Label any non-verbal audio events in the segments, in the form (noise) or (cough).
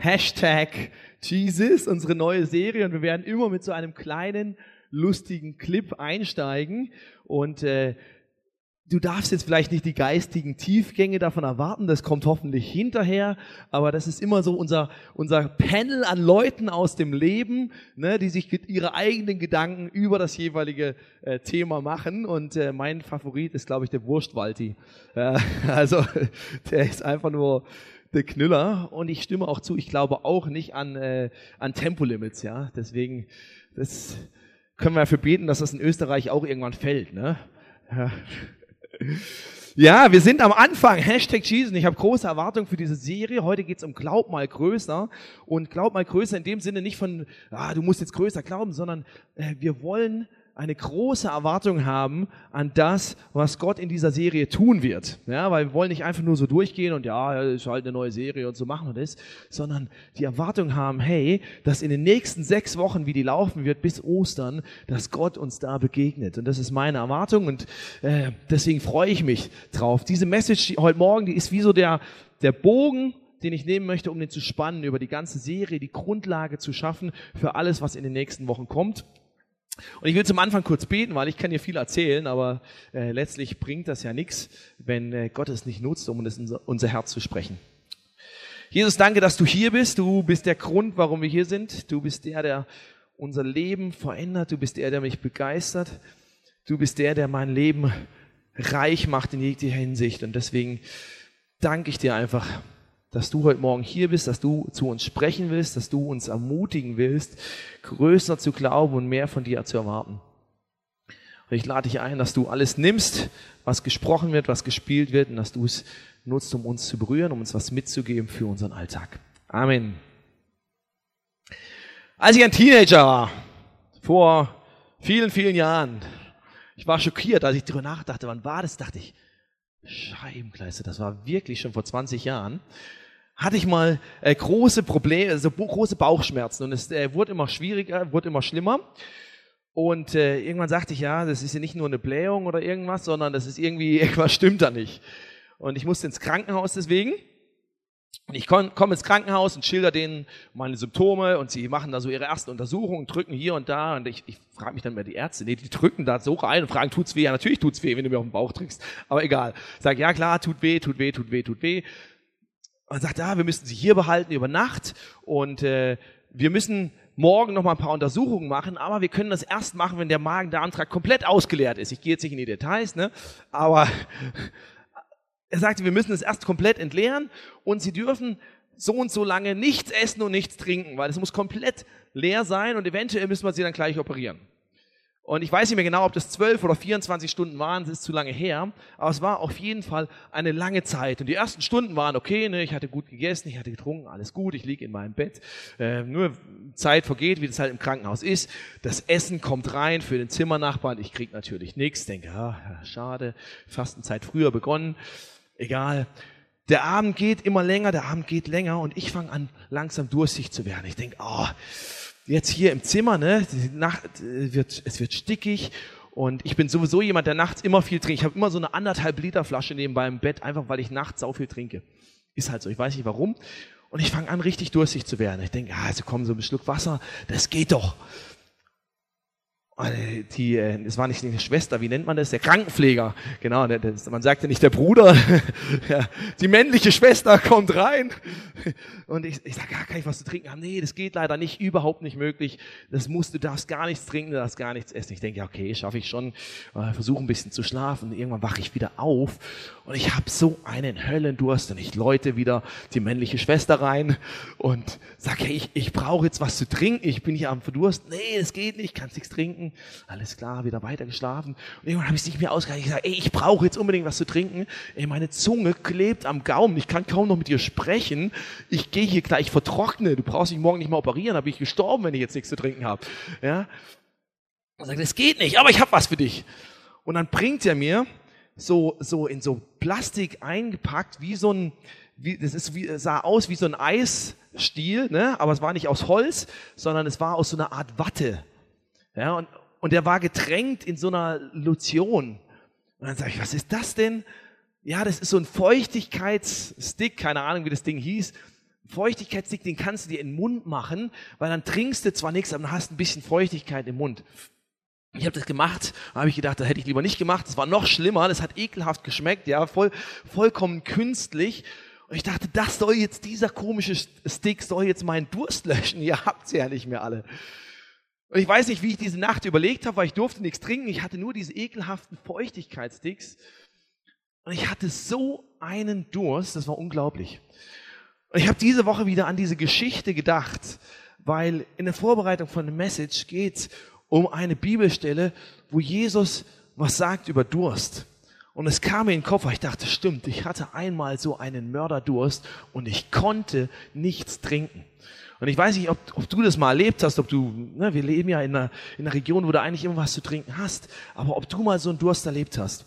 Hashtag Jesus, unsere neue Serie. Und wir werden immer mit so einem kleinen, lustigen Clip einsteigen. Und äh, du darfst jetzt vielleicht nicht die geistigen Tiefgänge davon erwarten, das kommt hoffentlich hinterher, aber das ist immer so unser, unser Panel an Leuten aus dem Leben, ne, die sich ihre eigenen Gedanken über das jeweilige äh, Thema machen und äh, mein Favorit ist, glaube ich, der Wurstwalti. Äh, (laughs) also der ist einfach nur der Knüller und ich stimme auch zu, ich glaube auch nicht an, äh, an Tempolimits, ja, deswegen, das können wir dafür beten, dass das in Österreich auch irgendwann fällt, ne? Ja. Ja, wir sind am Anfang. Hashtag Jesus. Ich habe große Erwartungen für diese Serie. Heute geht's um Glaub mal größer. Und Glaub mal größer in dem Sinne nicht von, ah, du musst jetzt größer glauben, sondern äh, wir wollen eine große Erwartung haben an das, was Gott in dieser Serie tun wird. Ja, weil wir wollen nicht einfach nur so durchgehen und ja, ist halt eine neue Serie und so machen wir das, sondern die Erwartung haben, hey, dass in den nächsten sechs Wochen, wie die laufen wird, bis Ostern, dass Gott uns da begegnet. Und das ist meine Erwartung und äh, deswegen freue ich mich drauf. Diese Message die heute Morgen, die ist wie so der, der Bogen, den ich nehmen möchte, um den zu spannen, über die ganze Serie, die Grundlage zu schaffen für alles, was in den nächsten Wochen kommt. Und ich will zum Anfang kurz beten, weil ich kann dir viel erzählen, aber äh, letztlich bringt das ja nichts, wenn äh, Gott es nicht nutzt, um es in unser Herz zu sprechen. Jesus, danke, dass du hier bist. Du bist der Grund, warum wir hier sind. Du bist der, der unser Leben verändert. Du bist der, der mich begeistert. Du bist der, der mein Leben reich macht in jeglicher Hinsicht. Und deswegen danke ich dir einfach, dass du heute Morgen hier bist, dass du zu uns sprechen willst, dass du uns ermutigen willst, größer zu glauben und mehr von dir zu erwarten. Und ich lade dich ein, dass du alles nimmst, was gesprochen wird, was gespielt wird und dass du es nutzt, um uns zu berühren, um uns was mitzugeben für unseren Alltag. Amen. Als ich ein Teenager war, vor vielen, vielen Jahren, ich war schockiert, als ich darüber nachdachte, wann war das, dachte ich, Scheibenkleister, das war wirklich schon vor 20 Jahren hatte ich mal äh, große Probleme, also große Bauchschmerzen und es äh, wurde immer schwieriger, wurde immer schlimmer. Und äh, irgendwann sagte ich, ja, das ist ja nicht nur eine Blähung oder irgendwas, sondern das ist irgendwie, (laughs) irgendwas stimmt da nicht. Und ich musste ins Krankenhaus deswegen. Und ich komme komm ins Krankenhaus und schilder denen meine Symptome und sie machen da so ihre ersten Untersuchungen, drücken hier und da und ich, ich frage mich dann mal die Ärzte, nee, die drücken da so rein und fragen, tut's weh? Ja, natürlich tut's weh, wenn du mir auf den Bauch drückst, aber egal. Sag, ja klar, tut weh, tut weh, tut weh, tut weh und sagt, ja, wir müssen sie hier behalten über Nacht und äh, wir müssen morgen noch mal ein paar Untersuchungen machen, aber wir können das erst machen, wenn der Magen-Darm-Trakt komplett ausgeleert ist. Ich gehe jetzt nicht in die Details, ne? aber (laughs) er sagte, wir müssen es erst komplett entleeren und sie dürfen so und so lange nichts essen und nichts trinken, weil es muss komplett leer sein und eventuell müssen wir sie dann gleich operieren. Und ich weiß nicht mehr genau, ob das 12 oder 24 Stunden waren, das ist zu lange her, aber es war auf jeden Fall eine lange Zeit. Und die ersten Stunden waren okay, ne? ich hatte gut gegessen, ich hatte getrunken, alles gut, ich liege in meinem Bett. Äh, nur Zeit vergeht, wie das halt im Krankenhaus ist. Das Essen kommt rein für den Zimmernachbarn, ich krieg natürlich nichts, denke, ah, schade, Fastenzeit früher begonnen, egal. Der Abend geht immer länger, der Abend geht länger und ich fange an, langsam durstig zu werden. Ich denke, oh, jetzt hier im Zimmer, ne, die Nacht äh, wird, es wird stickig und ich bin sowieso jemand, der nachts immer viel trinkt. Ich habe immer so eine anderthalb Liter Flasche nebenbei im Bett, einfach weil ich nachts sau viel trinke. Ist halt so, ich weiß nicht warum. Und ich fange an, richtig durstig zu werden. Ich denke, ah, also komm, so ein Schluck Wasser, das geht doch die, äh, es war nicht die Schwester, wie nennt man das? Der Krankenpfleger. Genau, der, man sagte nicht der Bruder. (laughs) ja, die männliche Schwester kommt rein. Und ich, ich sage, ja, kann ich was zu trinken haben? Nee, das geht leider nicht, überhaupt nicht möglich. Das musst, du darfst gar nichts trinken, du darfst gar nichts essen. Ich denke, ja, okay, schaffe ich schon. Äh, Versuche ein bisschen zu schlafen. Irgendwann wache ich wieder auf und ich habe so einen Höllendurst und ich läute wieder die männliche Schwester rein und sage, hey, ich, ich brauche jetzt was zu trinken. Ich bin hier am Verdurst. Nee, es geht nicht, kannst nichts trinken. Alles klar, wieder weiter geschlafen. Und irgendwann habe ich es nicht mehr ausgehalten. Ich sage, ey, ich brauche jetzt unbedingt was zu trinken. Ey, meine Zunge klebt am Gaumen. Ich kann kaum noch mit dir sprechen. Ich gehe hier gleich vertrockne. Du brauchst mich morgen nicht mehr operieren. Da bin ich gestorben, wenn ich jetzt nichts zu trinken habe. Ja? Und sagt, das geht nicht, aber ich habe was für dich. Und dann bringt er mir so, so in so Plastik eingepackt, wie so ein, wie, das ist wie, sah aus wie so ein Eisstiel, ne? aber es war nicht aus Holz, sondern es war aus so einer Art Watte. Ja, und, und der war getränkt in so einer Lotion. Und dann sage ich, was ist das denn? Ja, das ist so ein Feuchtigkeitsstick, keine Ahnung, wie das Ding hieß. Feuchtigkeitsstick, den kannst du dir in den Mund machen, weil dann trinkst du zwar nichts, aber dann hast ein bisschen Feuchtigkeit im Mund. Ich habe das gemacht, habe ich gedacht, das hätte ich lieber nicht gemacht. Das war noch schlimmer, das hat ekelhaft geschmeckt, ja, voll, vollkommen künstlich. Und ich dachte, das soll jetzt, dieser komische Stick soll jetzt meinen Durst löschen. (laughs) Ihr habt's ja nicht mehr alle. Und ich weiß nicht, wie ich diese Nacht überlegt habe, weil ich durfte nichts trinken. Ich hatte nur diese ekelhaften Feuchtigkeitssticks. Und ich hatte so einen Durst, das war unglaublich. Und ich habe diese Woche wieder an diese Geschichte gedacht, weil in der Vorbereitung von der Message geht um eine Bibelstelle, wo Jesus was sagt über Durst. Und es kam mir in den Kopf, weil ich dachte, stimmt, ich hatte einmal so einen Mörderdurst und ich konnte nichts trinken. Und ich weiß nicht, ob, ob du das mal erlebt hast, ob du, ne, wir leben ja in einer, in einer Region, wo du eigentlich immer was zu trinken hast, aber ob du mal so einen Durst erlebt hast.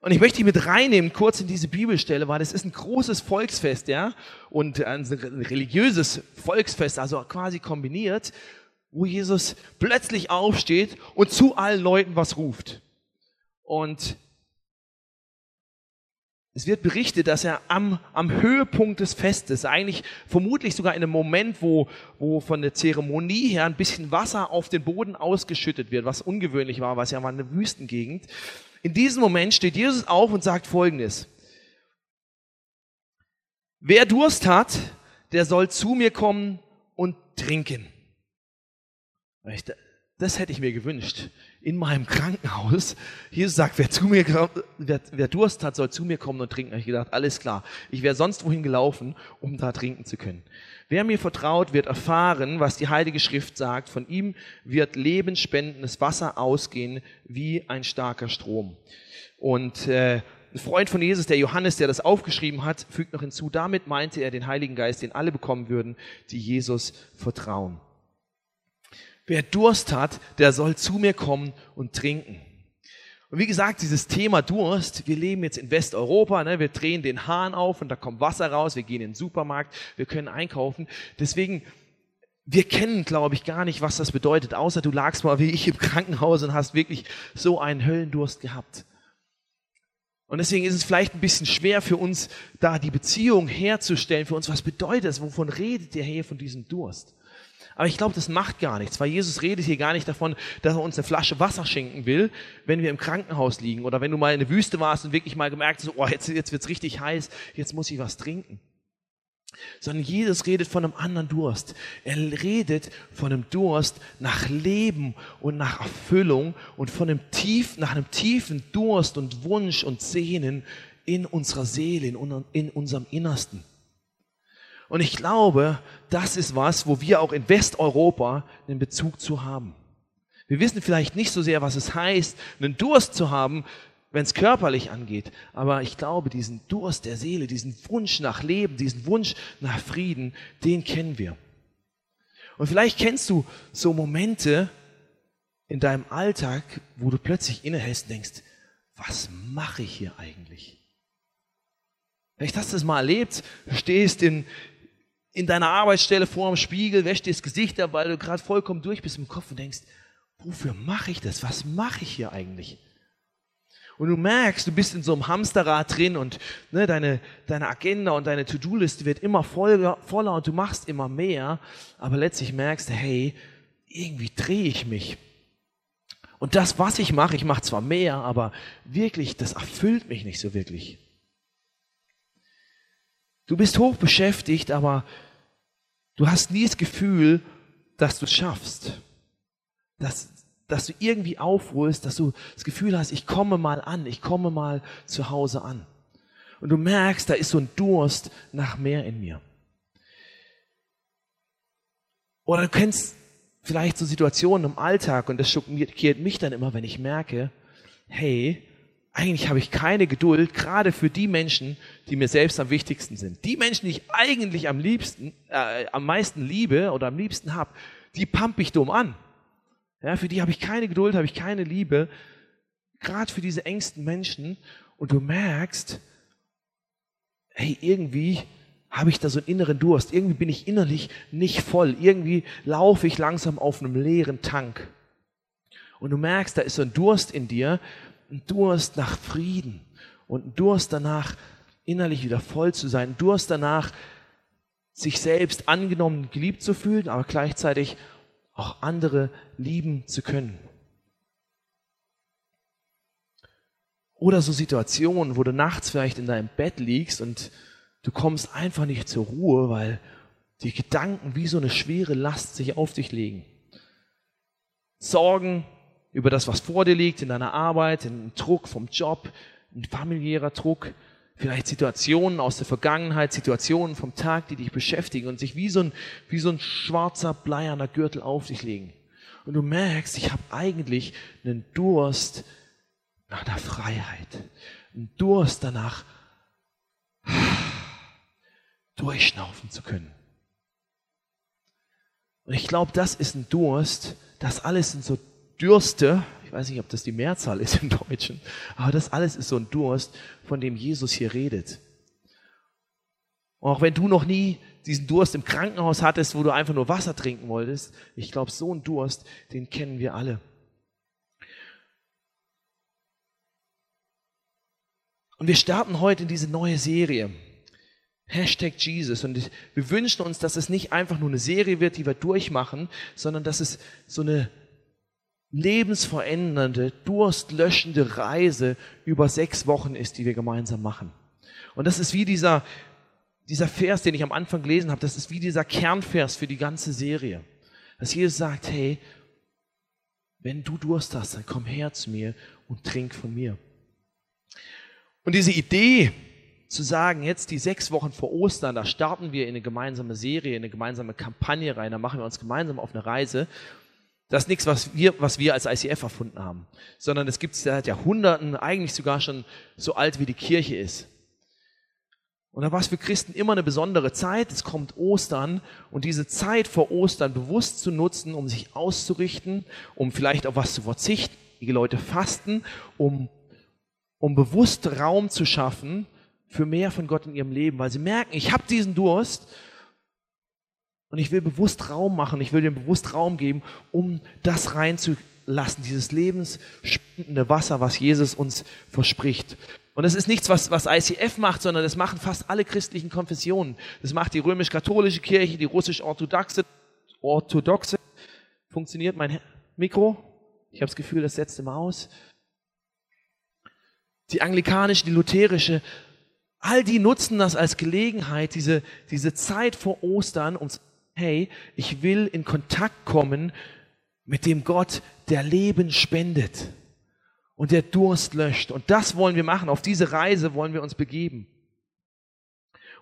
Und ich möchte dich mit reinnehmen, kurz in diese Bibelstelle, weil das ist ein großes Volksfest, ja, und ein religiöses Volksfest, also quasi kombiniert, wo Jesus plötzlich aufsteht und zu allen Leuten was ruft. Und es wird berichtet, dass er am, am Höhepunkt des Festes, eigentlich vermutlich sogar in einem Moment, wo, wo von der Zeremonie her ein bisschen Wasser auf den Boden ausgeschüttet wird, was ungewöhnlich war, was ja war eine Wüstengegend, in diesem Moment steht Jesus auf und sagt Folgendes. Wer Durst hat, der soll zu mir kommen und trinken. Das hätte ich mir gewünscht. In meinem Krankenhaus. Jesus sagt, wer zu mir, wer, wer Durst hat, soll zu mir kommen und trinken. Da habe ich gedacht, alles klar. Ich wäre sonst wohin gelaufen, um da trinken zu können. Wer mir vertraut, wird erfahren, was die Heilige Schrift sagt. Von ihm wird lebensspendendes Wasser ausgehen wie ein starker Strom. Und äh, ein Freund von Jesus, der Johannes, der das aufgeschrieben hat, fügt noch hinzu, damit meinte er den Heiligen Geist, den alle bekommen würden, die Jesus vertrauen. Wer Durst hat, der soll zu mir kommen und trinken. Und wie gesagt, dieses Thema Durst, wir leben jetzt in Westeuropa, ne, wir drehen den Hahn auf und da kommt Wasser raus, wir gehen in den Supermarkt, wir können einkaufen. Deswegen, wir kennen, glaube ich, gar nicht, was das bedeutet, außer du lagst mal wie ich im Krankenhaus und hast wirklich so einen Höllendurst gehabt. Und deswegen ist es vielleicht ein bisschen schwer für uns, da die Beziehung herzustellen, für uns, was bedeutet das, wovon redet der hier von diesem Durst? Aber ich glaube, das macht gar nichts, weil Jesus redet hier gar nicht davon, dass er uns eine Flasche Wasser schenken will, wenn wir im Krankenhaus liegen oder wenn du mal in der Wüste warst und wirklich mal gemerkt hast, oh, jetzt, jetzt wird's richtig heiß, jetzt muss ich was trinken. Sondern Jesus redet von einem anderen Durst. Er redet von einem Durst nach Leben und nach Erfüllung und von einem tief, nach einem tiefen Durst und Wunsch und Sehnen in unserer Seele, in, in unserem Innersten. Und ich glaube, das ist was, wo wir auch in Westeuropa einen Bezug zu haben. Wir wissen vielleicht nicht so sehr, was es heißt, einen Durst zu haben, wenn es körperlich angeht. Aber ich glaube, diesen Durst der Seele, diesen Wunsch nach Leben, diesen Wunsch nach Frieden, den kennen wir. Und vielleicht kennst du so Momente in deinem Alltag, wo du plötzlich innehältst und denkst, was mache ich hier eigentlich? Vielleicht hast du es mal erlebt, stehst in, in deiner Arbeitsstelle vor dem Spiegel, wäschst dir das Gesicht ab, weil du gerade vollkommen durch bist im Kopf und denkst, wofür mache ich das? Was mache ich hier eigentlich? Und du merkst, du bist in so einem Hamsterrad drin und ne, deine, deine Agenda und deine To-Do-Liste wird immer voller, voller und du machst immer mehr, aber letztlich merkst du, hey, irgendwie drehe ich mich. Und das, was ich mache, ich mache zwar mehr, aber wirklich, das erfüllt mich nicht so wirklich. Du bist hoch beschäftigt, aber Du hast nie das Gefühl, dass du es schaffst. Dass, dass du irgendwie aufruhst, dass du das Gefühl hast, ich komme mal an, ich komme mal zu Hause an. Und du merkst, da ist so ein Durst nach mehr in mir. Oder du kennst vielleicht so Situationen im Alltag und das schockiert mich dann immer, wenn ich merke, hey, eigentlich habe ich keine Geduld, gerade für die Menschen, die mir selbst am wichtigsten sind. Die Menschen, die ich eigentlich am liebsten, äh, am meisten liebe oder am liebsten habe, die pump ich dumm an. Ja, für die habe ich keine Geduld, habe ich keine Liebe. Gerade für diese engsten Menschen. Und du merkst, hey, irgendwie habe ich da so einen inneren Durst. Irgendwie bin ich innerlich nicht voll. Irgendwie laufe ich langsam auf einem leeren Tank. Und du merkst, da ist so ein Durst in dir, ein Durst nach Frieden und ein Durst danach, innerlich wieder voll zu sein, ein Durst danach, sich selbst angenommen, geliebt zu fühlen, aber gleichzeitig auch andere lieben zu können. Oder so Situationen, wo du nachts vielleicht in deinem Bett liegst und du kommst einfach nicht zur Ruhe, weil die Gedanken wie so eine schwere Last sich auf dich legen. Sorgen über das, was vor dir liegt, in deiner Arbeit, in Druck vom Job, ein familiärer Druck, vielleicht Situationen aus der Vergangenheit, Situationen vom Tag, die dich beschäftigen und sich wie so ein, wie so ein schwarzer, bleierner Gürtel auf dich legen. Und du merkst, ich habe eigentlich einen Durst nach der Freiheit, einen Durst danach, durchschnaufen zu können. Und ich glaube, das ist ein Durst, das alles sind so Dürste, ich weiß nicht, ob das die Mehrzahl ist im Deutschen, aber das alles ist so ein Durst, von dem Jesus hier redet. Und auch wenn du noch nie diesen Durst im Krankenhaus hattest, wo du einfach nur Wasser trinken wolltest, ich glaube, so einen Durst, den kennen wir alle. Und wir starten heute in diese neue Serie. Hashtag Jesus. Und wir wünschen uns, dass es nicht einfach nur eine Serie wird, die wir durchmachen, sondern dass es so eine lebensverändernde, durstlöschende Reise über sechs Wochen ist, die wir gemeinsam machen. Und das ist wie dieser, dieser Vers, den ich am Anfang gelesen habe, das ist wie dieser Kernvers für die ganze Serie. Dass Jesus sagt, hey, wenn du Durst hast, dann komm her zu mir und trink von mir. Und diese Idee, zu sagen, jetzt die sechs Wochen vor Ostern, da starten wir in eine gemeinsame Serie, in eine gemeinsame Kampagne rein, da machen wir uns gemeinsam auf eine Reise. Das ist nichts, was wir, was wir als ICF erfunden haben, sondern es gibt es seit Jahrhunderten, eigentlich sogar schon so alt wie die Kirche ist. Und da war es für Christen immer eine besondere Zeit. Es kommt Ostern und diese Zeit vor Ostern bewusst zu nutzen, um sich auszurichten, um vielleicht auf was zu verzichten. Die Leute fasten, um, um bewusst Raum zu schaffen für mehr von Gott in ihrem Leben, weil sie merken, ich habe diesen Durst und ich will bewusst Raum machen, ich will dem bewusst Raum geben, um das reinzulassen, dieses lebensspendende Wasser, was Jesus uns verspricht. Und das ist nichts, was, was ICF macht, sondern das machen fast alle christlichen Konfessionen. Das macht die römisch-katholische Kirche, die russisch-orthodoxe, orthodoxe. Funktioniert mein Mikro? Ich habe das Gefühl, das setzt immer aus. Die anglikanische, die lutherische, All die nutzen das als Gelegenheit, diese, diese Zeit vor Ostern, um zu hey, ich will in Kontakt kommen mit dem Gott, der Leben spendet und der Durst löscht. Und das wollen wir machen. Auf diese Reise wollen wir uns begeben.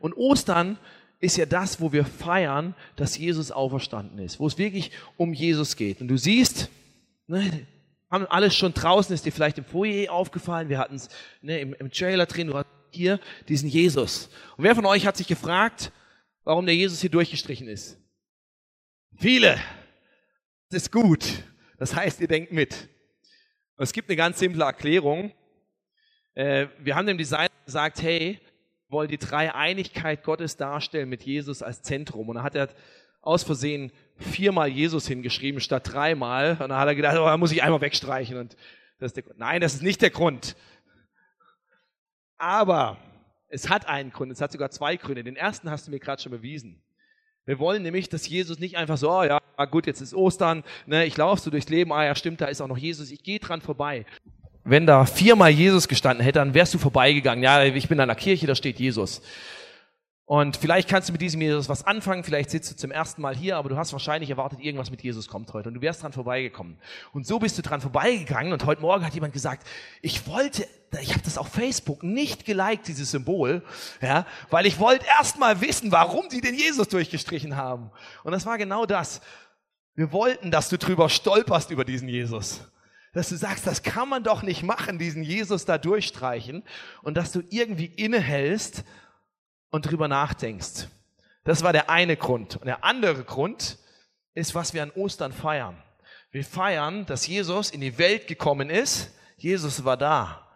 Und Ostern ist ja das, wo wir feiern, dass Jesus auferstanden ist, wo es wirklich um Jesus geht. Und du siehst, ne, haben alles schon draußen, ist dir vielleicht im Foyer aufgefallen, wir hatten es ne, im, im Trailer drin, du hast hier diesen Jesus. Und wer von euch hat sich gefragt, warum der Jesus hier durchgestrichen ist? Viele. Das ist gut. Das heißt, ihr denkt mit. Und es gibt eine ganz simple Erklärung. Äh, wir haben dem Designer gesagt, hey, wollen die Dreieinigkeit Gottes darstellen mit Jesus als Zentrum. Und dann hat er aus Versehen viermal Jesus hingeschrieben statt dreimal. Und dann hat er gedacht, oh, da muss ich einmal wegstreichen. Und das ist der Grund. Nein, das ist nicht der Grund. Aber es hat einen Grund, es hat sogar zwei Gründe. Den ersten hast du mir gerade schon bewiesen. Wir wollen nämlich, dass Jesus nicht einfach so, oh ja, gut, jetzt ist Ostern, ne, ich laufe so durchs Leben, ah ja, stimmt, da ist auch noch Jesus, ich gehe dran vorbei. Wenn da viermal Jesus gestanden hätte, dann wärst du vorbeigegangen. Ja, ich bin an der Kirche, da steht Jesus. Und vielleicht kannst du mit diesem Jesus was anfangen, vielleicht sitzt du zum ersten Mal hier, aber du hast wahrscheinlich erwartet, irgendwas mit Jesus kommt heute und du wärst dran vorbeigekommen. Und so bist du dran vorbeigegangen und heute Morgen hat jemand gesagt, ich wollte, ich habe das auf Facebook nicht geliked, dieses Symbol, ja, weil ich wollte erst mal wissen, warum die den Jesus durchgestrichen haben. Und das war genau das. Wir wollten, dass du drüber stolperst über diesen Jesus. Dass du sagst, das kann man doch nicht machen, diesen Jesus da durchstreichen. Und dass du irgendwie innehältst und drüber nachdenkst. Das war der eine Grund. Und der andere Grund ist, was wir an Ostern feiern. Wir feiern, dass Jesus in die Welt gekommen ist. Jesus war da.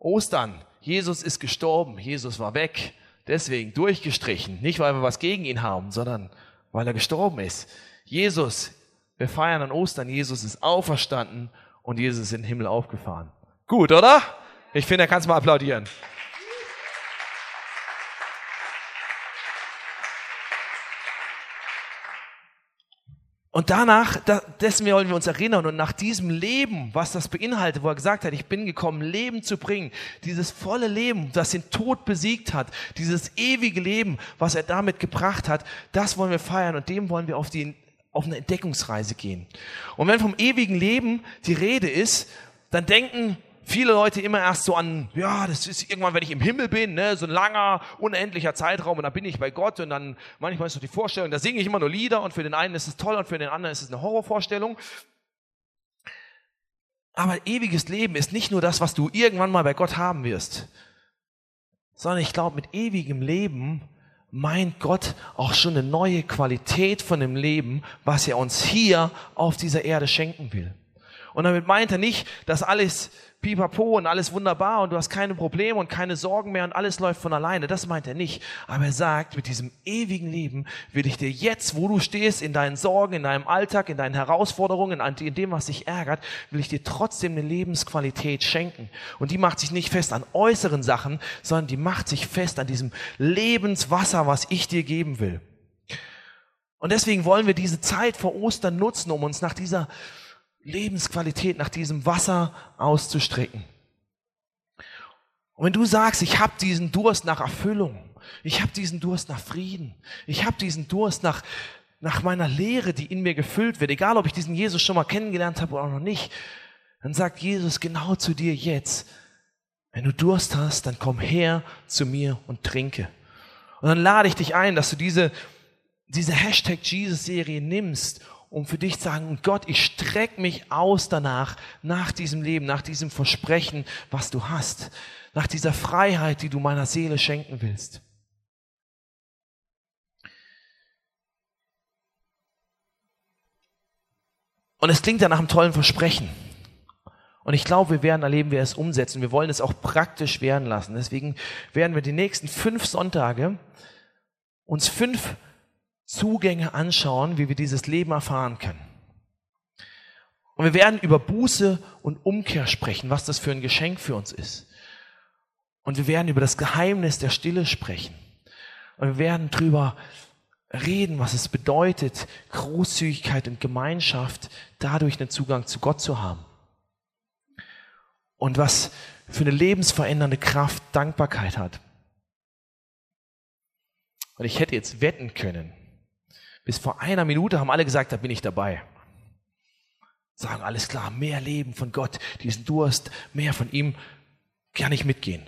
Ostern. Jesus ist gestorben. Jesus war weg. Deswegen durchgestrichen. Nicht, weil wir was gegen ihn haben, sondern weil er gestorben ist. Jesus, wir feiern an Ostern. Jesus ist auferstanden und Jesus ist in den Himmel aufgefahren. Gut, oder? Ich finde, er kann es mal applaudieren. Und danach, dessen wollen wir uns erinnern und nach diesem Leben, was das beinhaltet, wo er gesagt hat, ich bin gekommen, Leben zu bringen, dieses volle Leben, das den Tod besiegt hat, dieses ewige Leben, was er damit gebracht hat, das wollen wir feiern und dem wollen wir auf die, auf eine Entdeckungsreise gehen. Und wenn vom ewigen Leben die Rede ist, dann denken viele Leute immer erst so an, ja, das ist irgendwann, wenn ich im Himmel bin, ne, so ein langer, unendlicher Zeitraum und dann bin ich bei Gott und dann manchmal ist so die Vorstellung, da singe ich immer nur Lieder und für den einen ist es toll und für den anderen ist es eine Horrorvorstellung. Aber ewiges Leben ist nicht nur das, was du irgendwann mal bei Gott haben wirst, sondern ich glaube, mit ewigem Leben meint Gott auch schon eine neue Qualität von dem Leben, was er uns hier auf dieser Erde schenken will. Und damit meint er nicht, dass alles pipapo und alles wunderbar und du hast keine Probleme und keine Sorgen mehr und alles läuft von alleine. Das meint er nicht. Aber er sagt, mit diesem ewigen Leben will ich dir jetzt, wo du stehst, in deinen Sorgen, in deinem Alltag, in deinen Herausforderungen, in dem, was dich ärgert, will ich dir trotzdem eine Lebensqualität schenken. Und die macht sich nicht fest an äußeren Sachen, sondern die macht sich fest an diesem Lebenswasser, was ich dir geben will. Und deswegen wollen wir diese Zeit vor Ostern nutzen, um uns nach dieser Lebensqualität nach diesem Wasser auszustrecken. Und wenn du sagst, ich habe diesen Durst nach Erfüllung, ich habe diesen Durst nach Frieden, ich habe diesen Durst nach, nach meiner Lehre, die in mir gefüllt wird, egal ob ich diesen Jesus schon mal kennengelernt habe oder noch nicht, dann sagt Jesus genau zu dir jetzt, wenn du Durst hast, dann komm her zu mir und trinke. Und dann lade ich dich ein, dass du diese, diese Hashtag Jesus-Serie nimmst um für dich zu sagen, Gott, ich strecke mich aus danach, nach diesem Leben, nach diesem Versprechen, was du hast, nach dieser Freiheit, die du meiner Seele schenken willst. Und es klingt ja nach einem tollen Versprechen. Und ich glaube, wir werden erleben, wir es umsetzen. Wir wollen es auch praktisch werden lassen. Deswegen werden wir die nächsten fünf Sonntage uns fünf Zugänge anschauen, wie wir dieses Leben erfahren können. Und wir werden über Buße und Umkehr sprechen, was das für ein Geschenk für uns ist. Und wir werden über das Geheimnis der Stille sprechen. Und wir werden drüber reden, was es bedeutet, Großzügigkeit und Gemeinschaft dadurch einen Zugang zu Gott zu haben. Und was für eine lebensverändernde Kraft Dankbarkeit hat. Und ich hätte jetzt wetten können, bis vor einer Minute haben alle gesagt, da bin ich dabei. Sagen, alles klar, mehr Leben von Gott, diesen Durst, mehr von ihm, kann ich mitgehen.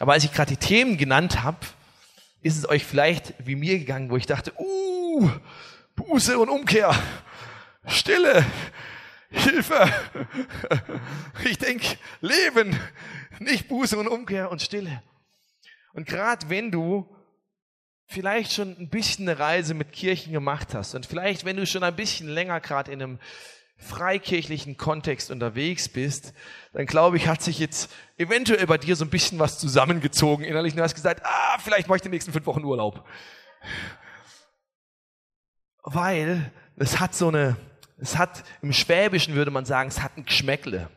Aber als ich gerade die Themen genannt habe, ist es euch vielleicht wie mir gegangen, wo ich dachte, uh, Buße und Umkehr, Stille, Hilfe. Ich denke, Leben, nicht Buße und Umkehr und Stille. Und gerade wenn du vielleicht schon ein bisschen eine Reise mit Kirchen gemacht hast und vielleicht, wenn du schon ein bisschen länger gerade in einem freikirchlichen Kontext unterwegs bist, dann glaube ich, hat sich jetzt eventuell bei dir so ein bisschen was zusammengezogen innerlich. Du hast gesagt, ah, vielleicht mache ich die nächsten fünf Wochen Urlaub. Weil es hat so eine, es hat, im Schwäbischen würde man sagen, es hat ein Geschmäckle.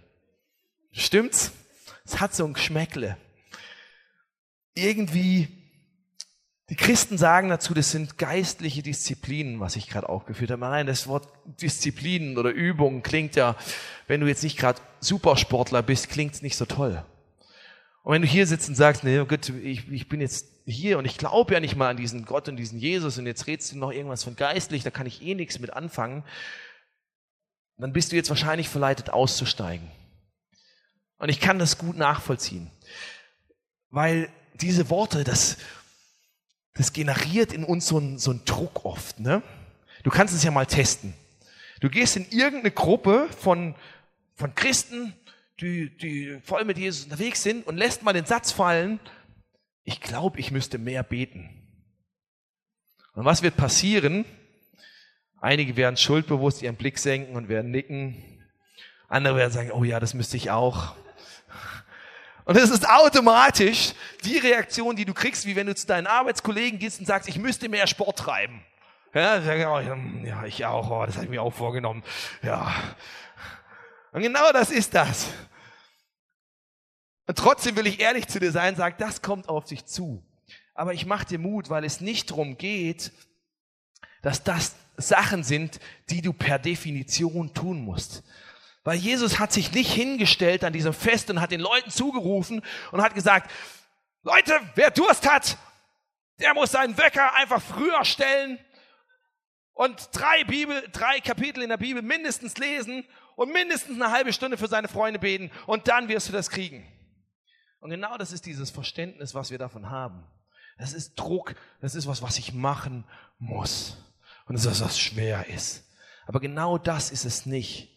Stimmt's? Es hat so ein Geschmäckle. Irgendwie die Christen sagen dazu, das sind geistliche Disziplinen, was ich gerade aufgeführt habe. Nein, das Wort Disziplinen oder Übungen klingt ja, wenn du jetzt nicht gerade Supersportler bist, klingt es nicht so toll. Und wenn du hier sitzt und sagst, nee, oh Gott, ich, ich bin jetzt hier und ich glaube ja nicht mal an diesen Gott und diesen Jesus und jetzt redest du noch irgendwas von geistlich, da kann ich eh nichts mit anfangen, dann bist du jetzt wahrscheinlich verleitet auszusteigen. Und ich kann das gut nachvollziehen. Weil diese Worte, das, das generiert in uns so einen, so einen Druck oft. Ne? Du kannst es ja mal testen. Du gehst in irgendeine Gruppe von, von Christen, die, die voll mit Jesus unterwegs sind und lässt mal den Satz fallen, ich glaube, ich müsste mehr beten. Und was wird passieren? Einige werden schuldbewusst ihren Blick senken und werden nicken. Andere werden sagen, oh ja, das müsste ich auch. Und es ist automatisch die Reaktion, die du kriegst, wie wenn du zu deinen Arbeitskollegen gehst und sagst, ich müsste mehr Sport treiben. Ja, ja ich auch, oh, das habe ich mir auch vorgenommen. Ja. Und genau das ist das. Und trotzdem will ich ehrlich zu dir sein, sag, das kommt auf dich zu. Aber ich mache dir Mut, weil es nicht darum geht, dass das Sachen sind, die du per Definition tun musst. Weil Jesus hat sich nicht hingestellt an diesem Fest und hat den Leuten zugerufen und hat gesagt, Leute, wer Durst hat, der muss seinen Wecker einfach früher stellen und drei Bibel, drei Kapitel in der Bibel mindestens lesen und mindestens eine halbe Stunde für seine Freunde beten und dann wirst du das kriegen. Und genau das ist dieses Verständnis, was wir davon haben. Das ist Druck, das ist was, was ich machen muss. Und das ist was, was schwer ist. Aber genau das ist es nicht.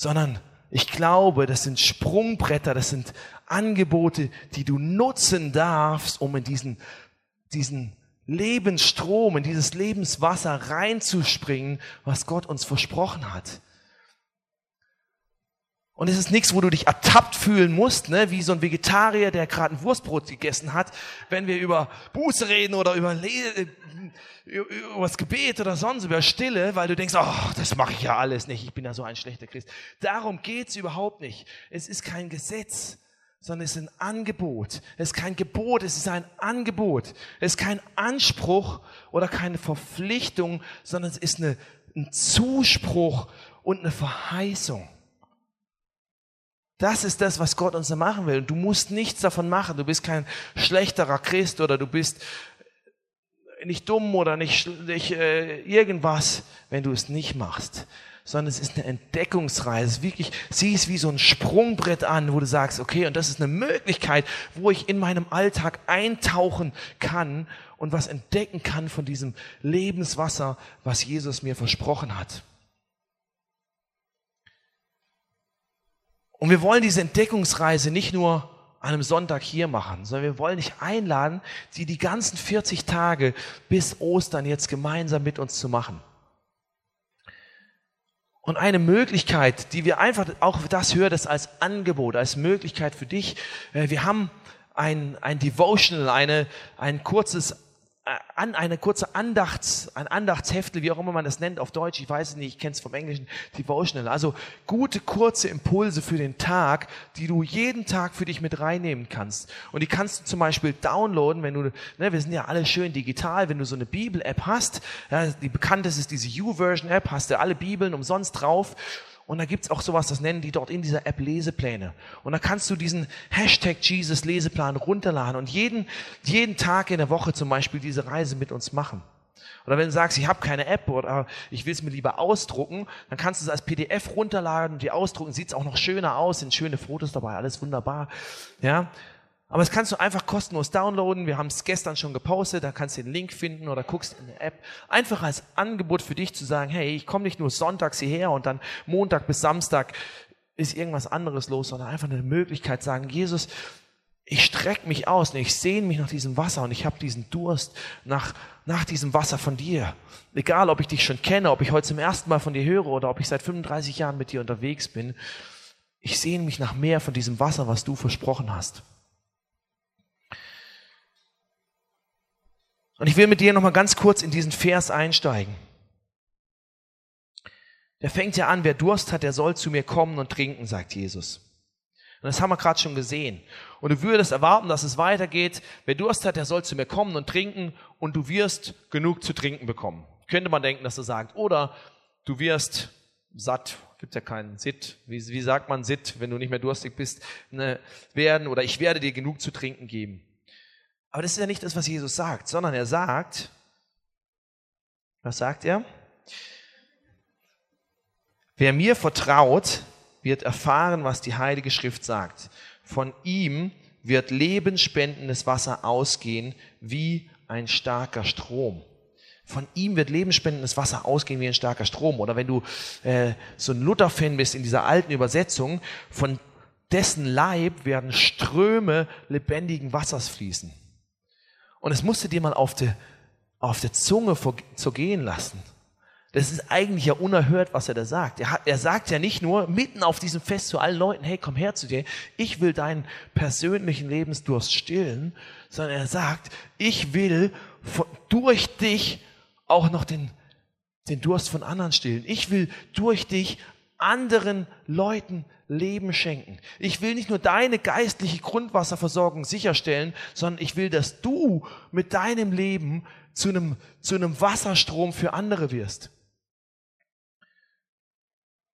Sondern ich glaube, das sind Sprungbretter, das sind Angebote, die du nutzen darfst, um in diesen, diesen Lebensstrom, in dieses Lebenswasser reinzuspringen, was Gott uns versprochen hat. Und es ist nichts, wo du dich ertappt fühlen musst, ne? wie so ein Vegetarier, der gerade ein Wurstbrot gegessen hat, wenn wir über Buße reden oder über, Le äh, über das Gebet oder sonst über Stille, weil du denkst, oh, das mache ich ja alles nicht, ich bin ja so ein schlechter Christ. Darum geht's überhaupt nicht. Es ist kein Gesetz, sondern es ist ein Angebot. Es ist kein Gebot, es ist ein Angebot. Es ist kein Anspruch oder keine Verpflichtung, sondern es ist eine, ein Zuspruch und eine Verheißung. Das ist das, was Gott uns machen will. Und du musst nichts davon machen. Du bist kein schlechterer Christ oder du bist nicht dumm oder nicht, nicht äh, irgendwas, wenn du es nicht machst. Sondern es ist eine Entdeckungsreise. Wirklich, sieh es wie so ein Sprungbrett an, wo du sagst, okay, und das ist eine Möglichkeit, wo ich in meinem Alltag eintauchen kann und was entdecken kann von diesem Lebenswasser, was Jesus mir versprochen hat. Und wir wollen diese Entdeckungsreise nicht nur an einem Sonntag hier machen, sondern wir wollen dich einladen, sie die ganzen 40 Tage bis Ostern jetzt gemeinsam mit uns zu machen. Und eine Möglichkeit, die wir einfach auch das hören, das als Angebot, als Möglichkeit für dich. Äh, wir haben ein, ein Devotional, eine, ein kurzes an eine kurze Andachts, ein Andachtsheftel, wie auch immer man das nennt auf Deutsch, ich weiß es nicht, ich kenne es vom Englischen, Devotional. Also gute, kurze Impulse für den Tag, die du jeden Tag für dich mit reinnehmen kannst. Und die kannst du zum Beispiel downloaden, wenn du, ne, wir sind ja alle schön digital, wenn du so eine Bibel-App hast, ja, die bekannteste ist diese U-Version-App, hast du alle Bibeln umsonst drauf und da gibt's auch sowas, das nennen die dort in dieser App Lesepläne. Und da kannst du diesen Hashtag Jesus Leseplan runterladen und jeden, jeden Tag in der Woche zum Beispiel diese Reise mit uns machen. Oder wenn du sagst, ich habe keine App oder ich will es mir lieber ausdrucken, dann kannst du es als PDF runterladen und die ausdrucken. Sieht es auch noch schöner aus, sind schöne Fotos dabei, alles wunderbar. Ja, aber das kannst du einfach kostenlos downloaden. Wir haben es gestern schon gepostet, da kannst du den Link finden oder guckst in der App. Einfach als Angebot für dich zu sagen, hey, ich komme nicht nur sonntags hierher und dann Montag bis Samstag ist irgendwas anderes los, sondern einfach eine Möglichkeit sagen, Jesus, ich strecke mich aus und ich sehne mich nach diesem Wasser und ich habe diesen Durst nach, nach diesem Wasser von dir. Egal, ob ich dich schon kenne, ob ich heute zum ersten Mal von dir höre oder ob ich seit 35 Jahren mit dir unterwegs bin. Ich sehne mich nach mehr von diesem Wasser, was du versprochen hast. Und ich will mit dir nochmal ganz kurz in diesen Vers einsteigen. Der fängt ja an, wer Durst hat, der soll zu mir kommen und trinken, sagt Jesus. Und das haben wir gerade schon gesehen. Und du würdest erwarten, dass es weitergeht. Wer Durst hat, der soll zu mir kommen und trinken und du wirst genug zu trinken bekommen. Könnte man denken, dass er sagt. Oder du wirst satt, gibt ja keinen Sitt. Wie, wie sagt man Sitt, wenn du nicht mehr durstig bist, ne, werden oder ich werde dir genug zu trinken geben. Aber das ist ja nicht das, was Jesus sagt, sondern er sagt, was sagt er? Wer mir vertraut, wird erfahren, was die Heilige Schrift sagt. Von ihm wird lebensspendendes Wasser ausgehen wie ein starker Strom. Von ihm wird lebensspendendes Wasser ausgehen wie ein starker Strom. Oder wenn du äh, so ein Luther-Fan bist in dieser alten Übersetzung, von dessen Leib werden Ströme lebendigen Wassers fließen. Und es musste dir mal auf der, auf der Zunge zergehen lassen. Das ist eigentlich ja unerhört, was er da sagt. Er, hat, er sagt ja nicht nur mitten auf diesem Fest zu allen Leuten, hey, komm her zu dir, ich will deinen persönlichen Lebensdurst stillen, sondern er sagt, ich will durch dich auch noch den, den Durst von anderen stillen. Ich will durch dich anderen Leuten Leben schenken. Ich will nicht nur deine geistliche Grundwasserversorgung sicherstellen, sondern ich will, dass du mit deinem Leben zu einem, zu einem Wasserstrom für andere wirst.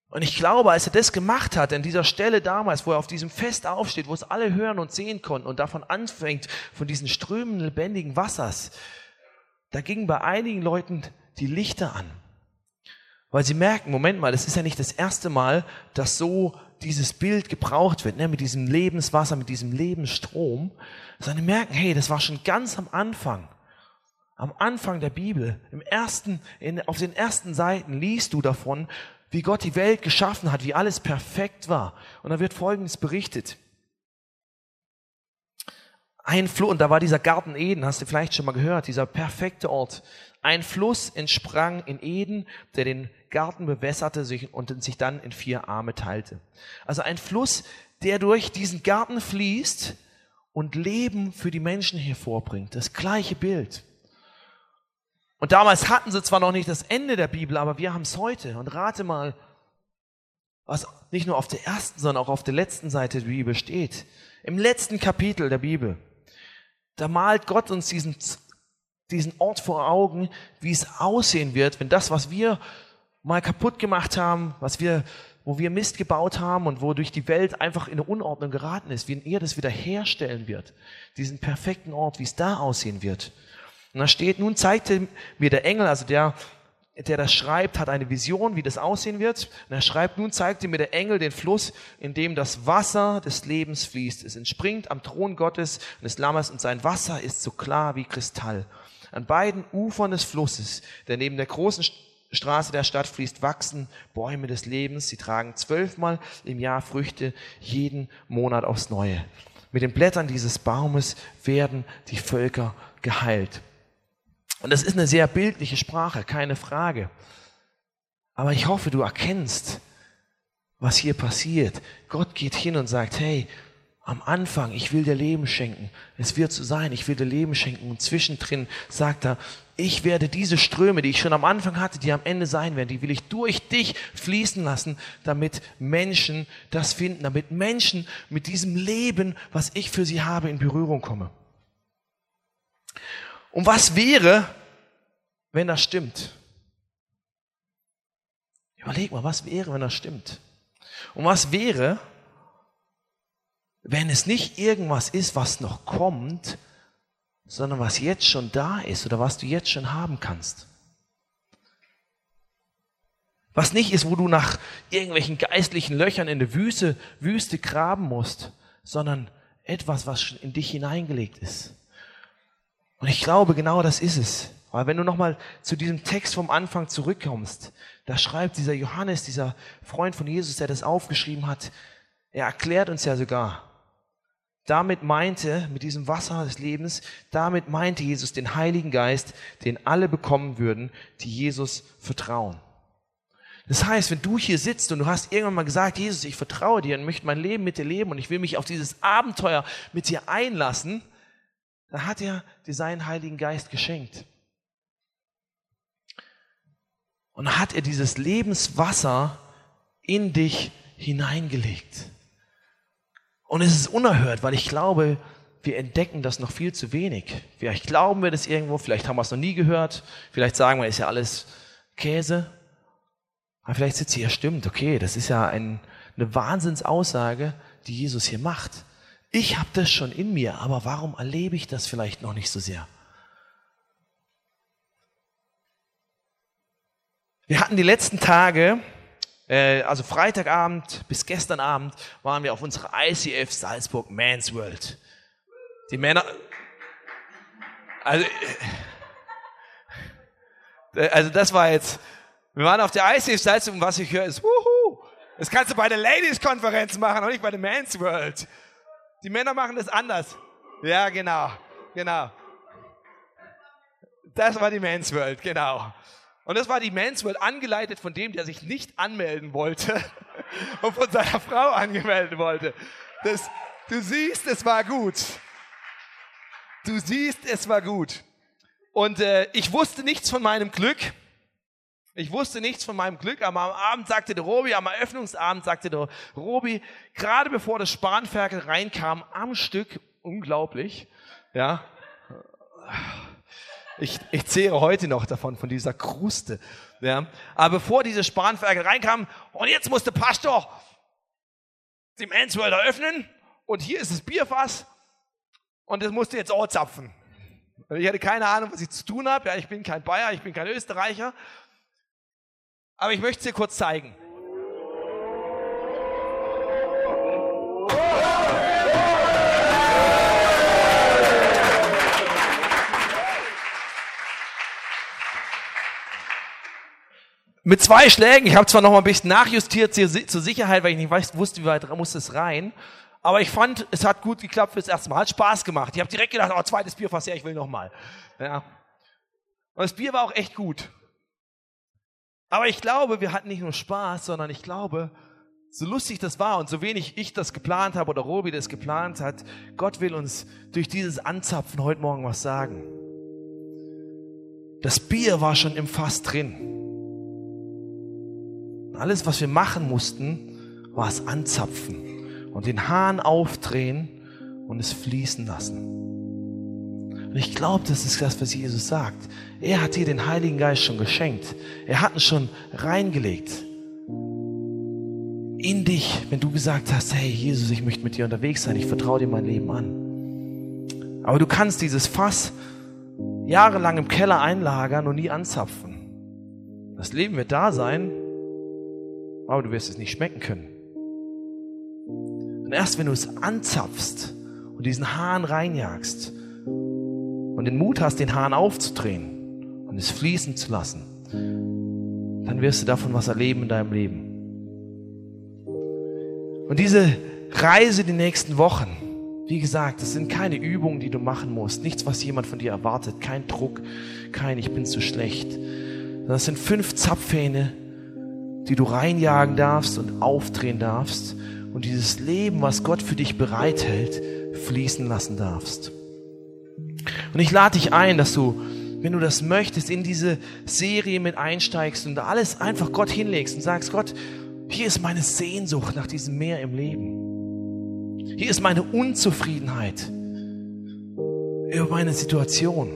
Und ich glaube, als er das gemacht hat, an dieser Stelle damals, wo er auf diesem Fest aufsteht, wo es alle hören und sehen konnten und davon anfängt, von diesen Strömen lebendigen Wassers, da gingen bei einigen Leuten die Lichter an. Weil sie merken, Moment mal, das ist ja nicht das erste Mal, dass so dieses Bild gebraucht wird, ne, mit diesem Lebenswasser, mit diesem Lebensstrom, sondern sie merken, hey, das war schon ganz am Anfang. Am Anfang der Bibel, im ersten, in, auf den ersten Seiten liest du davon, wie Gott die Welt geschaffen hat, wie alles perfekt war. Und da wird Folgendes berichtet. Ein Fluss, und da war dieser Garten Eden, hast du vielleicht schon mal gehört, dieser perfekte Ort. Ein Fluss entsprang in Eden, der den Garten bewässerte und sich dann in vier Arme teilte. Also ein Fluss, der durch diesen Garten fließt und Leben für die Menschen hervorbringt. Das gleiche Bild. Und damals hatten sie zwar noch nicht das Ende der Bibel, aber wir haben es heute. Und rate mal, was nicht nur auf der ersten, sondern auch auf der letzten Seite der Bibel steht. Im letzten Kapitel der Bibel, da malt Gott uns diesen, diesen Ort vor Augen, wie es aussehen wird, wenn das, was wir mal kaputt gemacht haben, was wir, wo wir Mist gebaut haben und wodurch die Welt einfach in eine Unordnung geraten ist, wie er das wieder herstellen wird. Diesen perfekten Ort, wie es da aussehen wird. Und da steht, nun zeigte mir der Engel, also der, der das schreibt, hat eine Vision, wie das aussehen wird. Und er schreibt, nun zeigte mir der Engel den Fluss, in dem das Wasser des Lebens fließt. Es entspringt am Thron Gottes und des Lammes und sein Wasser ist so klar wie Kristall. An beiden Ufern des Flusses, der neben der großen Straße der Stadt fließt, wachsen Bäume des Lebens. Sie tragen zwölfmal im Jahr Früchte, jeden Monat aufs Neue. Mit den Blättern dieses Baumes werden die Völker geheilt. Und das ist eine sehr bildliche Sprache, keine Frage. Aber ich hoffe, du erkennst, was hier passiert. Gott geht hin und sagt, hey, am Anfang, ich will dir Leben schenken. Es wird so sein, ich will dir Leben schenken. Und zwischendrin sagt er, ich werde diese Ströme, die ich schon am Anfang hatte, die am Ende sein werden, die will ich durch dich fließen lassen, damit Menschen das finden, damit Menschen mit diesem Leben, was ich für sie habe, in Berührung kommen. Und was wäre, wenn das stimmt? Überleg mal, was wäre, wenn das stimmt? Und was wäre, wenn es nicht irgendwas ist, was noch kommt, sondern was jetzt schon da ist oder was du jetzt schon haben kannst? Was nicht ist, wo du nach irgendwelchen geistlichen Löchern in der Wüste, Wüste graben musst, sondern etwas, was schon in dich hineingelegt ist. Und ich glaube, genau das ist es. Weil wenn du nochmal zu diesem Text vom Anfang zurückkommst, da schreibt dieser Johannes, dieser Freund von Jesus, der das aufgeschrieben hat, er erklärt uns ja sogar, damit meinte, mit diesem Wasser des Lebens, damit meinte Jesus den Heiligen Geist, den alle bekommen würden, die Jesus vertrauen. Das heißt, wenn du hier sitzt und du hast irgendwann mal gesagt, Jesus, ich vertraue dir und möchte mein Leben mit dir leben und ich will mich auf dieses Abenteuer mit dir einlassen, da hat er dir seinen Heiligen Geist geschenkt. Und hat er dieses Lebenswasser in dich hineingelegt. Und es ist unerhört, weil ich glaube, wir entdecken das noch viel zu wenig. Vielleicht glauben wir das irgendwo, vielleicht haben wir es noch nie gehört, vielleicht sagen wir, ist ja alles Käse. Aber vielleicht sitzt hier, stimmt, okay, das ist ja ein, eine Wahnsinnsaussage, die Jesus hier macht. Ich habe das schon in mir, aber warum erlebe ich das vielleicht noch nicht so sehr? Wir hatten die letzten Tage, äh, also Freitagabend bis gestern Abend, waren wir auf unserer ICF Salzburg Men's World. Die Männer, also, äh, also das war jetzt, wir waren auf der ICF Salzburg und was ich höre ist, wuhu, das kannst du bei der Ladies Konferenz machen und nicht bei der Men's World. Die Männer machen das anders. Ja, genau, genau. Das war die Men's World, genau. Und das war die Men's World angeleitet von dem, der sich nicht anmelden wollte (laughs) und von seiner Frau angemeldet wollte. Das, du siehst, es war gut. Du siehst, es war gut. Und äh, ich wusste nichts von meinem Glück. Ich wusste nichts von meinem Glück, aber am Abend sagte der Robi, am Eröffnungsabend sagte der Robi, gerade bevor das Spanferkel reinkam, am Stück, unglaublich, ja, ich, ich zehre heute noch davon, von dieser Kruste, ja, aber bevor diese Spanferkel reinkam, und jetzt musste Pastor die Mansworld eröffnen, und hier ist das Bierfass, und das musste jetzt auch zapfen. Ich hatte keine Ahnung, was ich zu tun habe. Ja, ich bin kein Bayer, ich bin kein Österreicher. Aber ich möchte es dir kurz zeigen. Mit zwei Schlägen, ich habe zwar noch mal ein bisschen nachjustiert zur Sicherheit, weil ich nicht weiß, wusste, wie weit muss es rein. Aber ich fand, es hat gut geklappt fürs erste Mal. Hat Spaß gemacht. Ich habe direkt gedacht, oh, zweites Bierfass, ja, ich will noch mal. Ja. Und das Bier war auch echt gut. Aber ich glaube, wir hatten nicht nur Spaß, sondern ich glaube, so lustig das war und so wenig ich das geplant habe oder Robi das geplant hat, Gott will uns durch dieses Anzapfen heute Morgen was sagen. Das Bier war schon im Fass drin. Alles, was wir machen mussten, war es anzapfen und den Hahn aufdrehen und es fließen lassen. Und ich glaube, das ist das, was Jesus sagt. Er hat dir den Heiligen Geist schon geschenkt. Er hat ihn schon reingelegt. In dich, wenn du gesagt hast, hey Jesus, ich möchte mit dir unterwegs sein, ich vertraue dir mein Leben an. Aber du kannst dieses Fass jahrelang im Keller einlagern und nie anzapfen. Das Leben wird da sein, aber du wirst es nicht schmecken können. Und erst wenn du es anzapfst und diesen Hahn reinjagst, und den Mut hast, den Hahn aufzudrehen und es fließen zu lassen, dann wirst du davon was erleben in deinem Leben. Und diese Reise die nächsten Wochen, wie gesagt, das sind keine Übungen, die du machen musst, nichts, was jemand von dir erwartet, kein Druck, kein Ich bin zu schlecht. Das sind fünf Zapfhähne, die du reinjagen darfst und aufdrehen darfst und dieses Leben, was Gott für dich bereithält, fließen lassen darfst. Und ich lade dich ein, dass du, wenn du das möchtest, in diese Serie mit einsteigst und alles einfach Gott hinlegst und sagst, Gott, hier ist meine Sehnsucht nach diesem Meer im Leben. Hier ist meine Unzufriedenheit über meine Situation.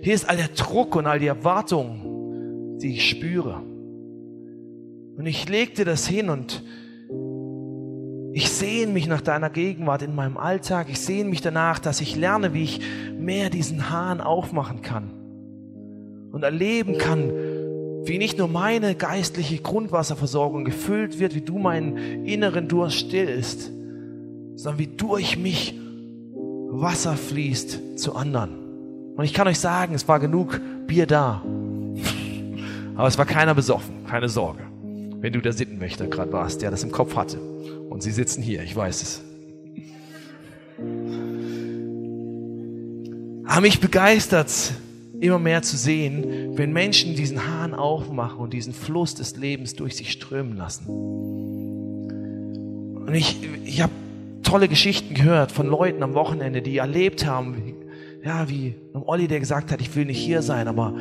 Hier ist all der Druck und all die Erwartungen, die ich spüre. Und ich legte das hin und ich sehne mich nach deiner Gegenwart in meinem Alltag. Ich sehne mich danach, dass ich lerne, wie ich mehr diesen Hahn aufmachen kann und erleben kann, wie nicht nur meine geistliche Grundwasserversorgung gefüllt wird, wie du meinen inneren Durst stillst, sondern wie durch mich Wasser fließt zu anderen. Und ich kann euch sagen, es war genug Bier da. (laughs) Aber es war keiner besoffen, keine Sorge. Wenn du der Sittenwächter gerade warst, der das im Kopf hatte. Und sie sitzen hier, ich weiß es. Aber mich begeistert immer mehr zu sehen, wenn Menschen diesen Hahn aufmachen und diesen Fluss des Lebens durch sich strömen lassen. Und ich, ich habe tolle Geschichten gehört von Leuten am Wochenende, die erlebt haben, ja, wie Olli, der gesagt hat, ich will nicht hier sein, aber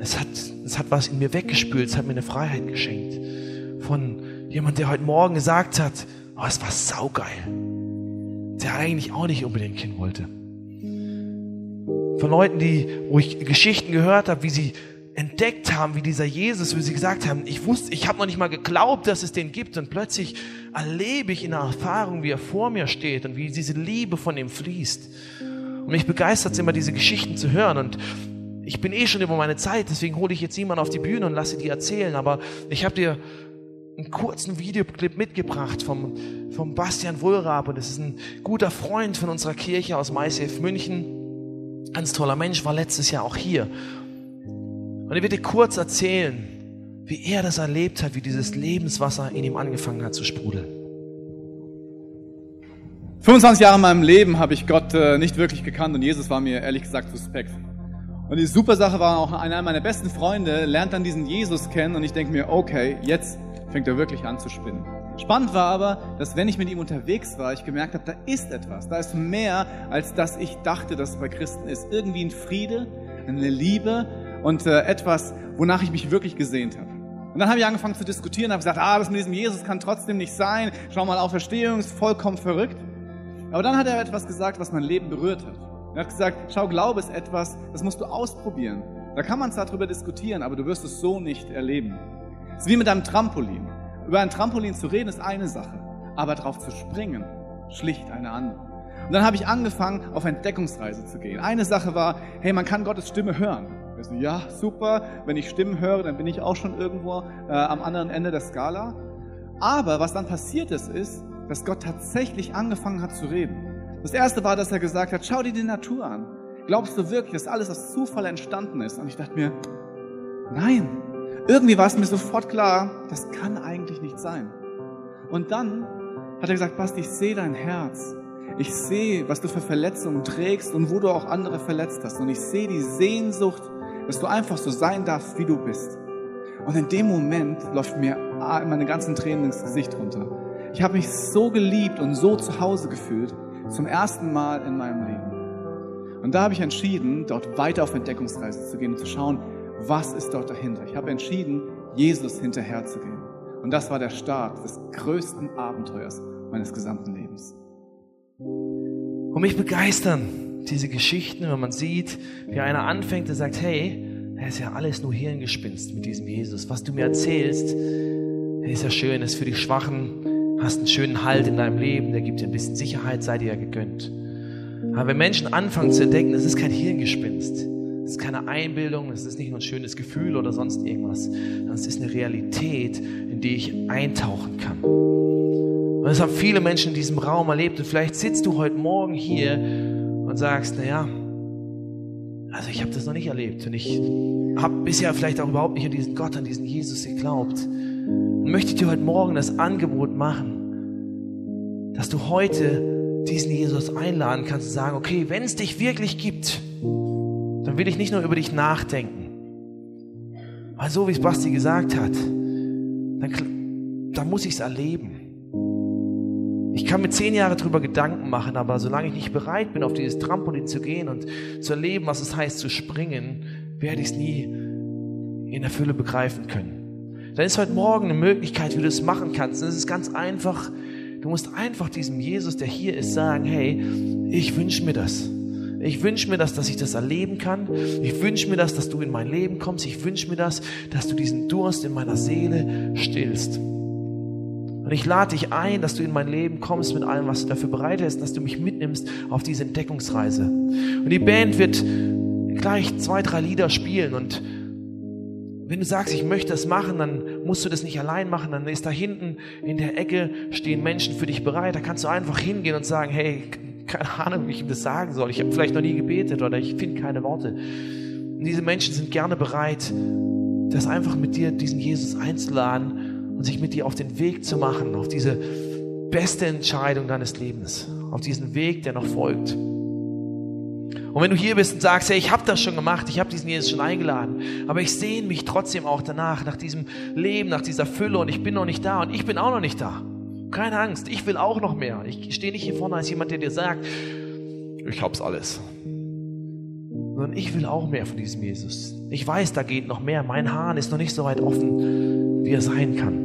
es hat, es hat was in mir weggespült, es hat mir eine Freiheit geschenkt. Von Jemand, der heute Morgen gesagt hat, oh, es war saugeil. Der eigentlich auch nicht unbedingt hin wollte. Von Leuten, die, wo ich Geschichten gehört habe, wie sie entdeckt haben, wie dieser Jesus, wie sie gesagt haben, ich wusste, ich habe noch nicht mal geglaubt, dass es den gibt und plötzlich erlebe ich in der Erfahrung, wie er vor mir steht und wie diese Liebe von ihm fließt. Und mich begeistert es immer, diese Geschichten zu hören und ich bin eh schon über meine Zeit, deswegen hole ich jetzt jemanden auf die Bühne und lasse die erzählen, aber ich habe dir einen kurzen Videoclip mitgebracht vom, vom Bastian Wohlrab und das ist ein guter Freund von unserer Kirche aus MySafe München. Ganz toller Mensch, war letztes Jahr auch hier. Und er wird dir kurz erzählen, wie er das erlebt hat, wie dieses Lebenswasser in ihm angefangen hat zu sprudeln. 25 Jahre in meinem Leben habe ich Gott äh, nicht wirklich gekannt und Jesus war mir ehrlich gesagt suspekt. Und die super Sache war auch einer meiner besten Freunde lernt dann diesen Jesus kennen und ich denke mir, okay, jetzt fängt er wirklich an zu spinnen. Spannend war aber, dass wenn ich mit ihm unterwegs war, ich gemerkt habe, da ist etwas, da ist mehr, als dass ich dachte, dass es bei Christen ist. Irgendwie ein Friede, eine Liebe und äh, etwas, wonach ich mich wirklich gesehnt habe. Und dann habe ich angefangen zu diskutieren, habe gesagt, ah, das mit diesem Jesus kann trotzdem nicht sein. Schau mal, Auferstehung ist vollkommen verrückt. Aber dann hat er etwas gesagt, was mein Leben berührt hat. Er hat gesagt, schau, Glaube ist etwas, das musst du ausprobieren. Da kann man zwar drüber diskutieren, aber du wirst es so nicht erleben. Es ist wie mit einem Trampolin. Über ein Trampolin zu reden ist eine Sache, aber drauf zu springen, schlicht eine andere. Und dann habe ich angefangen, auf Entdeckungsreise zu gehen. Eine Sache war, hey, man kann Gottes Stimme hören. Ich so, ja, super, wenn ich Stimmen höre, dann bin ich auch schon irgendwo äh, am anderen Ende der Skala. Aber was dann passiert ist, ist, dass Gott tatsächlich angefangen hat zu reden. Das erste war, dass er gesagt hat, schau dir die Natur an. Glaubst du wirklich, dass alles aus Zufall entstanden ist? Und ich dachte mir, nein. Irgendwie war es mir sofort klar, das kann eigentlich nicht sein. Und dann hat er gesagt, Basti, ich sehe dein Herz. Ich sehe, was du für Verletzungen trägst und wo du auch andere verletzt hast. Und ich sehe die Sehnsucht, dass du einfach so sein darfst, wie du bist. Und in dem Moment läuft mir meine ganzen Tränen ins Gesicht runter. Ich habe mich so geliebt und so zu Hause gefühlt, zum ersten Mal in meinem Leben. Und da habe ich entschieden, dort weiter auf Entdeckungsreise zu gehen und zu schauen, was ist dort dahinter. Ich habe entschieden, Jesus hinterherzugehen. Und das war der Start des größten Abenteuers meines gesamten Lebens. Und mich begeistern diese Geschichten, wenn man sieht, wie einer anfängt, der sagt, hey, das ist ja alles nur Hirngespinst mit diesem Jesus. Was du mir erzählst, ist ja schön, ist für die Schwachen, hast einen schönen Halt in deinem Leben, der gibt dir ein bisschen Sicherheit, sei dir ja gegönnt. Aber wenn Menschen anfangen zu entdecken, das ist kein Hirngespinst, das ist keine Einbildung, das ist nicht nur ein schönes Gefühl oder sonst irgendwas, das ist eine Realität, in die ich eintauchen kann. Und das haben viele Menschen in diesem Raum erlebt. Und vielleicht sitzt du heute Morgen hier und sagst, naja, also ich habe das noch nicht erlebt. Und ich habe bisher vielleicht auch überhaupt nicht an diesen Gott, an diesen Jesus geglaubt. Und möchte dir heute Morgen das Angebot machen, dass du heute diesen Jesus einladen kannst und sagen, okay, wenn es dich wirklich gibt, dann will ich nicht nur über dich nachdenken. Weil so wie es Basti gesagt hat, dann, dann muss ich es erleben. Ich kann mir zehn Jahre darüber Gedanken machen, aber solange ich nicht bereit bin, auf dieses Trampolin zu gehen und zu erleben, was es heißt zu springen, werde ich es nie in der Fülle begreifen können. Dann ist heute Morgen eine Möglichkeit, wie du es machen kannst. Und es ist ganz einfach. Du musst einfach diesem Jesus, der hier ist, sagen, hey, ich wünsche mir das. Ich wünsche mir das, dass ich das erleben kann. Ich wünsche mir das, dass du in mein Leben kommst. Ich wünsche mir das, dass du diesen Durst in meiner Seele stillst. Und ich lade dich ein, dass du in mein Leben kommst mit allem, was du dafür bereit hast, dass du mich mitnimmst auf diese Entdeckungsreise. Und die Band wird gleich zwei, drei Lieder spielen und wenn du sagst, ich möchte das machen, dann musst du das nicht allein machen. Dann ist da hinten in der Ecke stehen Menschen für dich bereit. Da kannst du einfach hingehen und sagen, hey, keine Ahnung, wie ich ihm das sagen soll. Ich habe vielleicht noch nie gebetet oder ich finde keine Worte. Und diese Menschen sind gerne bereit, das einfach mit dir, diesen Jesus einzuladen und sich mit dir auf den Weg zu machen, auf diese beste Entscheidung deines Lebens, auf diesen Weg, der noch folgt. Und wenn du hier bist und sagst, hey, ich habe das schon gemacht, ich habe diesen Jesus schon eingeladen, aber ich sehne mich trotzdem auch danach, nach diesem Leben, nach dieser Fülle und ich bin noch nicht da und ich bin auch noch nicht da. Keine Angst, ich will auch noch mehr. Ich stehe nicht hier vorne als jemand, der dir sagt, ich hab's alles. Sondern ich will auch mehr von diesem Jesus. Ich weiß, da geht noch mehr. Mein Hahn ist noch nicht so weit offen, wie er sein kann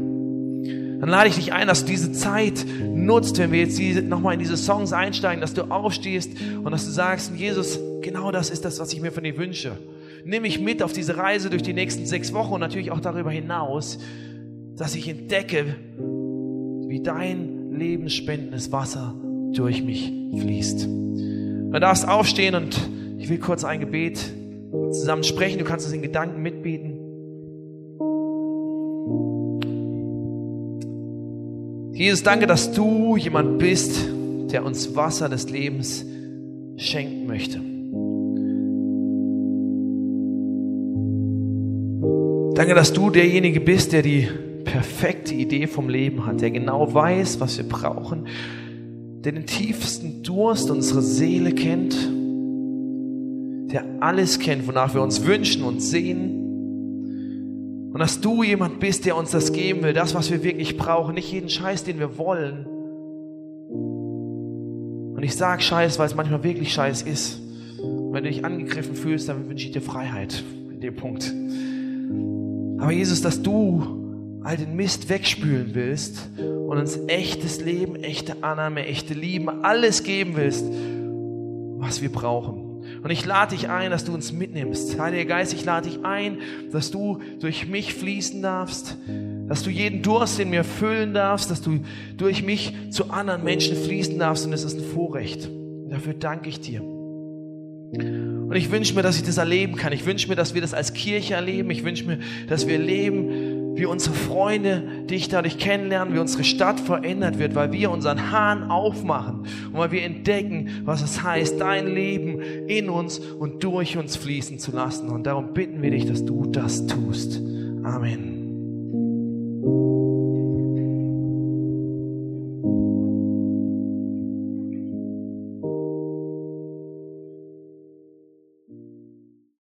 dann lade ich dich ein, dass du diese Zeit nutzt, wenn wir jetzt nochmal in diese Songs einsteigen, dass du aufstehst und dass du sagst, Jesus, genau das ist das, was ich mir von dir wünsche. Nimm mich mit auf diese Reise durch die nächsten sechs Wochen und natürlich auch darüber hinaus, dass ich entdecke, wie dein lebensspendendes Wasser durch mich fließt. Du darfst aufstehen und ich will kurz ein Gebet zusammen sprechen. Du kannst es in Gedanken mitbieten. Jesus, danke, dass du jemand bist, der uns Wasser des Lebens schenken möchte. Danke, dass du derjenige bist, der die perfekte Idee vom Leben hat, der genau weiß, was wir brauchen, der den tiefsten Durst unserer Seele kennt, der alles kennt, wonach wir uns wünschen und sehen und dass du jemand bist, der uns das geben will, das, was wir wirklich brauchen, nicht jeden Scheiß, den wir wollen. Und ich sage Scheiß, weil es manchmal wirklich Scheiß ist. Und wenn du dich angegriffen fühlst, dann wünsche ich dir Freiheit. in dem Punkt. Aber Jesus, dass du all den Mist wegspülen willst und uns echtes Leben, echte Annahme, echte Liebe, alles geben willst, was wir brauchen. Und ich lade dich ein, dass du uns mitnimmst. Heiliger Geist, ich lade dich ein, dass du durch mich fließen darfst, dass du jeden Durst in mir füllen darfst, dass du durch mich zu anderen Menschen fließen darfst. Und es ist ein Vorrecht. Dafür danke ich dir. Und ich wünsche mir, dass ich das erleben kann. Ich wünsche mir, dass wir das als Kirche erleben. Ich wünsche mir, dass wir leben, wie unsere Freunde dich dadurch kennenlernen, wie unsere Stadt verändert wird, weil wir unseren Hahn aufmachen und weil wir entdecken, was es heißt, dein Leben in uns und durch uns fließen zu lassen. Und darum bitten wir dich, dass du das tust. Amen.